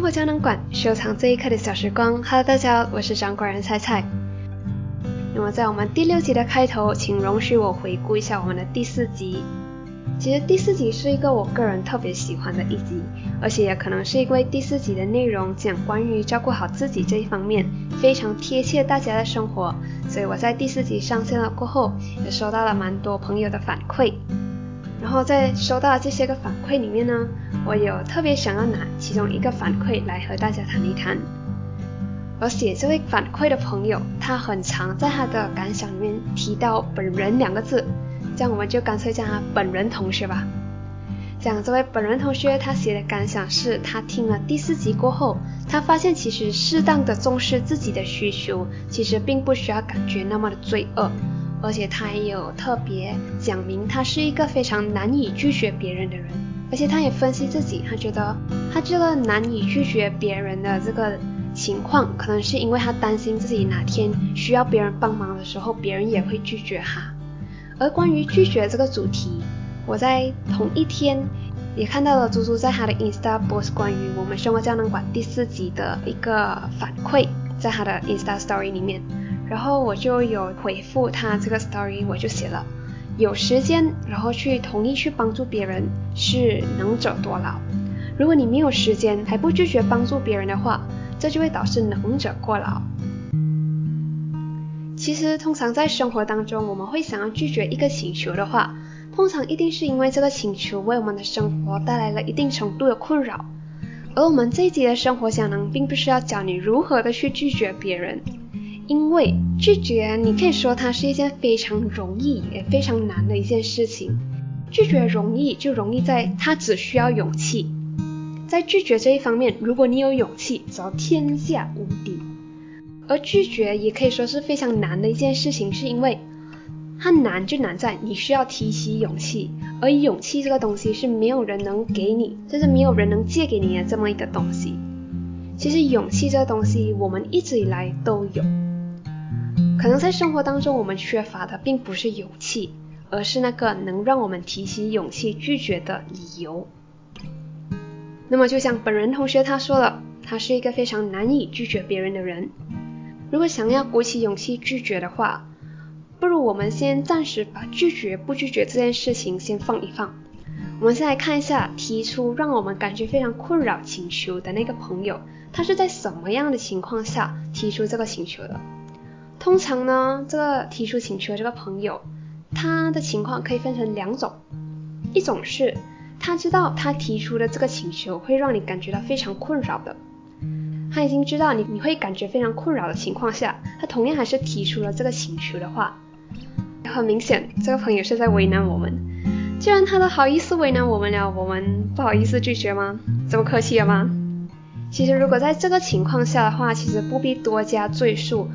生活胶囊馆收藏这一刻的小时光。Hello，大家好，我是掌管人菜菜。那么在我们第六集的开头，请容许我回顾一下我们的第四集。其实第四集是一个我个人特别喜欢的一集，而且也可能是因为第四集的内容讲关于照顾好自己这一方面，非常贴切大家的生活，所以我在第四集上线了过后，也收到了蛮多朋友的反馈。然后在收到这些个反馈里面呢，我有特别想要拿其中一个反馈来和大家谈一谈。而写这位反馈的朋友，他很常在他的感想里面提到“本人”两个字，这样我们就干脆叫他“本人同学”吧。讲这位本人同学他写的感想是，他听了第四集过后，他发现其实适当的重视自己的需求，其实并不需要感觉那么的罪恶。而且他也有特别讲明，他是一个非常难以拒绝别人的人。而且他也分析自己，他觉得他这个难以拒绝别人的这个情况，可能是因为他担心自己哪天需要别人帮忙的时候，别人也会拒绝他。而关于拒绝这个主题，我在同一天也看到了猪猪在他的 Insta post 关于我们生活胶囊馆第四集的一个反馈，在他的 Insta Story 里面。然后我就有回复他这个 story，我就写了，有时间然后去同意去帮助别人是能者多劳。如果你没有时间还不拒绝帮助别人的话，这就会导致能者过劳。其实通常在生活当中，我们会想要拒绝一个请求的话，通常一定是因为这个请求为我们的生活带来了一定程度的困扰。而我们这一集的生活小能，并不是要教你如何的去拒绝别人。因为拒绝，你可以说它是一件非常容易也非常难的一件事情。拒绝容易就容易在它只需要勇气，在拒绝这一方面，如果你有勇气，则天下无敌。而拒绝也可以说是非常难的一件事情，是因为它难就难在你需要提起勇气，而勇气这个东西是没有人能给你，就是没有人能借给你的这么一个东西。其实勇气这个东西，我们一直以来都有。可能在生活当中，我们缺乏的并不是勇气，而是那个能让我们提起勇气拒绝的理由。那么，就像本人同学他说了，他是一个非常难以拒绝别人的人。如果想要鼓起勇气拒绝的话，不如我们先暂时把拒绝不拒绝这件事情先放一放。我们先来看一下提出让我们感觉非常困扰请求的那个朋友，他是在什么样的情况下提出这个请求的？通常呢，这个提出请求的这个朋友，他的情况可以分成两种，一种是他知道他提出的这个请求会让你感觉到非常困扰的，他已经知道你你会感觉非常困扰的情况下，他同样还是提出了这个请求的话，很明显这个朋友是在为难我们。既然他都好意思为难我们了，我们不好意思拒绝吗？这么客气了吗？其实如果在这个情况下的话，其实不必多加赘述。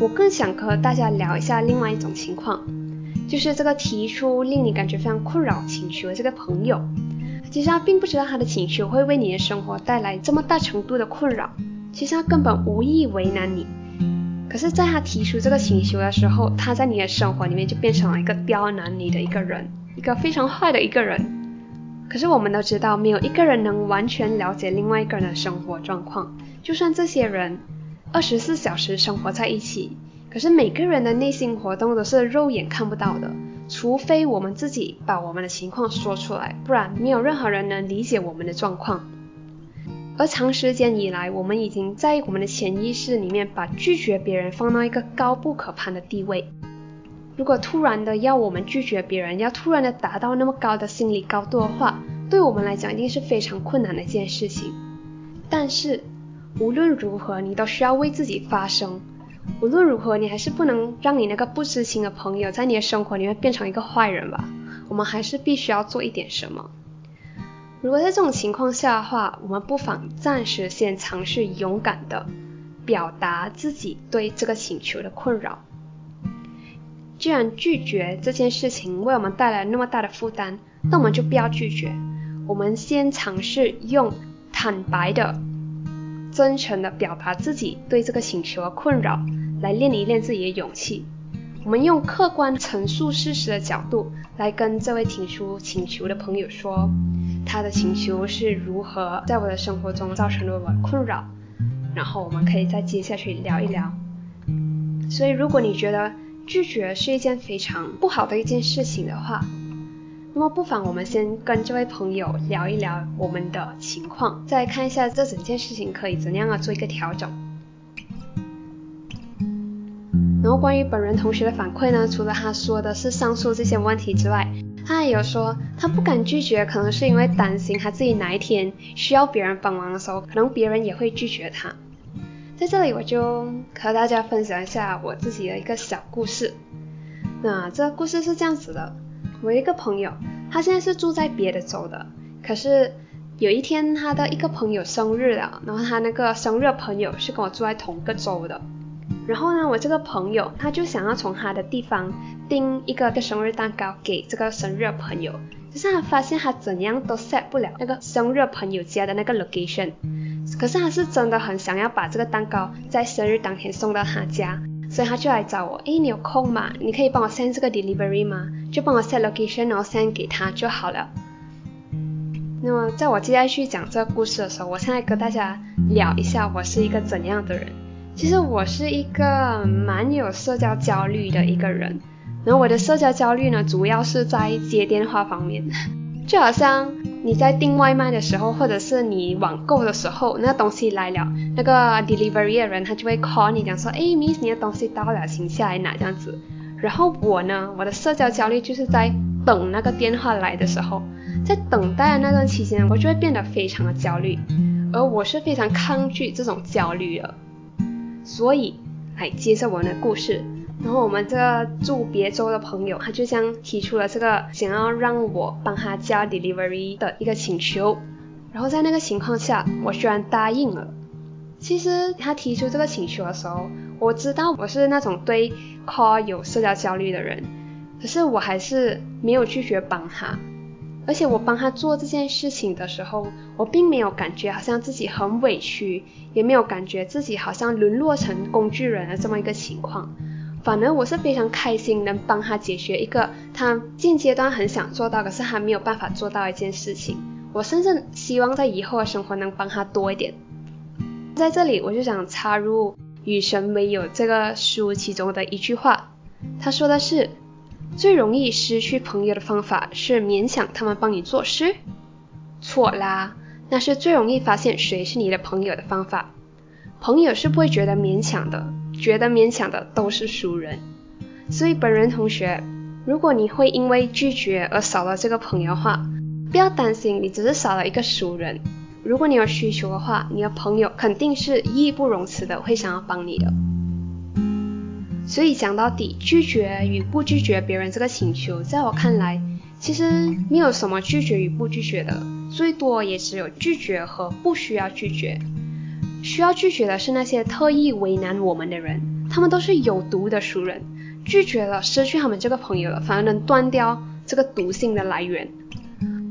我更想和大家聊一下另外一种情况，就是这个提出令你感觉非常困扰请求的这个朋友，其实他并不知道他的请求会为你的生活带来这么大程度的困扰，其实他根本无意为难你，可是在他提出这个请求的时候，他在你的生活里面就变成了一个刁难你的一个人，一个非常坏的一个人。可是我们都知道，没有一个人能完全了解另外一个人的生活状况，就算这些人。二十四小时生活在一起，可是每个人的内心活动都是肉眼看不到的，除非我们自己把我们的情况说出来，不然没有任何人能理解我们的状况。而长时间以来，我们已经在我们的潜意识里面把拒绝别人放到一个高不可攀的地位。如果突然的要我们拒绝别人，要突然的达到那么高的心理高度的话，对我们来讲一定是非常困难的一件事情。但是。无论如何，你都需要为自己发声。无论如何，你还是不能让你那个不知情的朋友在你的生活里面变成一个坏人吧。我们还是必须要做一点什么。如果在这种情况下的话，我们不妨暂时先尝试勇敢的表达自己对这个请求的困扰。既然拒绝这件事情为我们带来那么大的负担，那我们就不要拒绝。我们先尝试用坦白的。真诚的表达自己对这个请求的困扰，来练一练自己的勇气。我们用客观陈述事实的角度来跟这位提出请求的朋友说，他的请求是如何在我的生活中造成了我的困扰，然后我们可以再接下去聊一聊。所以如果你觉得拒绝是一件非常不好的一件事情的话，那么不妨我们先跟这位朋友聊一聊我们的情况，再看一下这整件事情可以怎样啊做一个调整。然后关于本人同学的反馈呢，除了他说的是上述这些问题之外，他还有说他不敢拒绝，可能是因为担心他自己哪一天需要别人帮忙的时候，可能别人也会拒绝他。在这里我就和大家分享一下我自己的一个小故事。那这个故事是这样子的。我一个朋友，他现在是住在别的州的，可是有一天他的一个朋友生日了，然后他那个生日朋友是跟我住在同个州的，然后呢，我这个朋友他就想要从他的地方订一个个生日蛋糕给这个生日朋友，可是他发现他怎样都 set 不了那个生日朋友家的那个 location，可是他是真的很想要把这个蛋糕在生日当天送到他家。所以他就来找我，诶，你有空吗？你可以帮我 send 这个 delivery 吗？就帮我 set location，然后 send 给他就好了。那么在我接下去讲这个故事的时候，我现在跟大家聊一下我是一个怎样的人。其实我是一个蛮有社交焦虑的一个人，然后我的社交焦虑呢，主要是在接电话方面，就好像。你在订外卖的时候，或者是你网购的时候，那东西来了，那个 delivery 的人他就会 call 你讲说，哎，Miss，你的东西到了，请下来拿这样子。然后我呢，我的社交焦虑就是在等那个电话来的时候，在等待的那段期间，我就会变得非常的焦虑，而我是非常抗拒这种焦虑的。所以，来接着我们的故事。然后我们这个住别州的朋友，他就这样提出了这个想要让我帮他加 delivery 的一个请求。然后在那个情况下，我居然答应了。其实他提出这个请求的时候，我知道我是那种对 call 有社交焦虑的人，可是我还是没有拒绝帮他。而且我帮他做这件事情的时候，我并没有感觉好像自己很委屈，也没有感觉自己好像沦落成工具人的这么一个情况。反而我是非常开心能帮他解决一个他现阶段很想做到，可是还没有办法做到一件事情。我甚至希望在以后的生活能帮他多一点。在这里我就想插入《与神为友》这个书其中的一句话，他说的是：最容易失去朋友的方法是勉强他们帮你做事。错啦，那是最容易发现谁是你的朋友的方法。朋友是不会觉得勉强的。觉得勉强的都是熟人，所以本人同学，如果你会因为拒绝而少了这个朋友的话，不要担心，你只是少了一个熟人。如果你有需求的话，你的朋友肯定是义不容辞的会想要帮你的。所以讲到底，拒绝与不拒绝别人这个请求，在我看来，其实没有什么拒绝与不拒绝的，最多也只有拒绝和不需要拒绝。需要拒绝的是那些特意为难我们的人，他们都是有毒的熟人。拒绝了，失去他们这个朋友了，反而能断掉这个毒性的来源。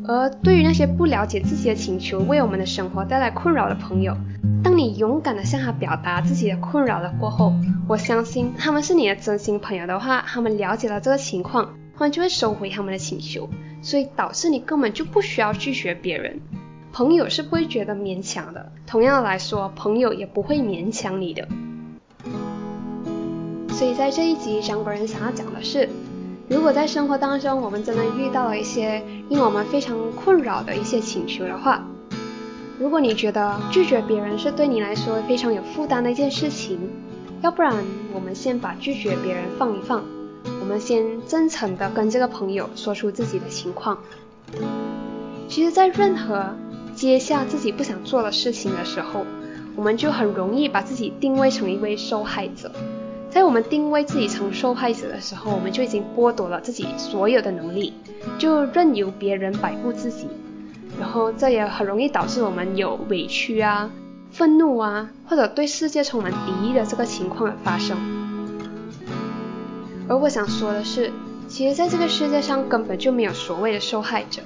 而对于那些不了解自己的请求，为我们的生活带来困扰的朋友，当你勇敢的向他表达自己的困扰了过后，我相信他们是你的真心朋友的话，他们了解了这个情况，他们就会收回他们的请求，所以导致你根本就不需要拒绝别人。朋友是不会觉得勉强的，同样来说，朋友也不会勉强你的。所以在这一集，张国人想要讲的是，如果在生活当中我们真的遇到了一些令我们非常困扰的一些请求的话，如果你觉得拒绝别人是对你来说非常有负担的一件事情，要不然我们先把拒绝别人放一放，我们先真诚的跟这个朋友说出自己的情况。其实，在任何接下自己不想做的事情的时候，我们就很容易把自己定位成一位受害者。在我们定位自己成受害者的时候，我们就已经剥夺了自己所有的能力，就任由别人摆布自己。然后这也很容易导致我们有委屈啊、愤怒啊，或者对世界充满敌意的这个情况的发生。而我想说的是，其实在这个世界上根本就没有所谓的受害者。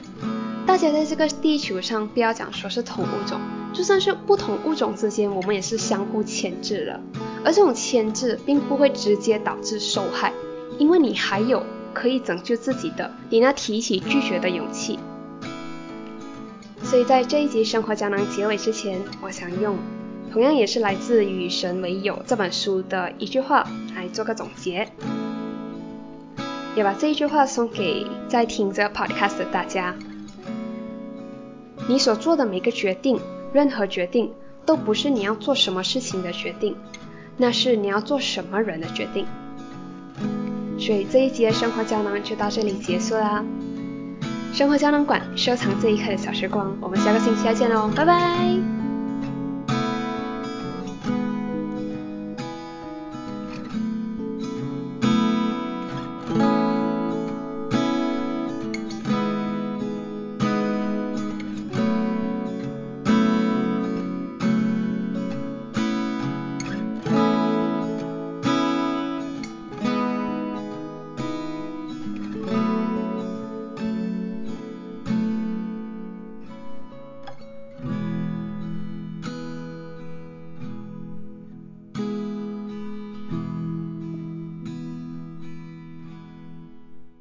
大家在这个地球上，不要讲说是同物种，就算是不同物种之间，我们也是相互牵制的。而这种牵制并不会直接导致受害，因为你还有可以拯救自己的，你那提起拒绝的勇气。所以在这一集生活胶囊结尾之前，我想用同样也是来自《与神为友》这本书的一句话来做个总结，也把这一句话送给在听着 podcast 的大家。你所做的每个决定，任何决定，都不是你要做什么事情的决定，那是你要做什么人的决定。所以这一集的生活胶囊就到这里结束啦。生活胶囊馆收藏这一刻的小时光，我们下个星期再见喽，拜拜。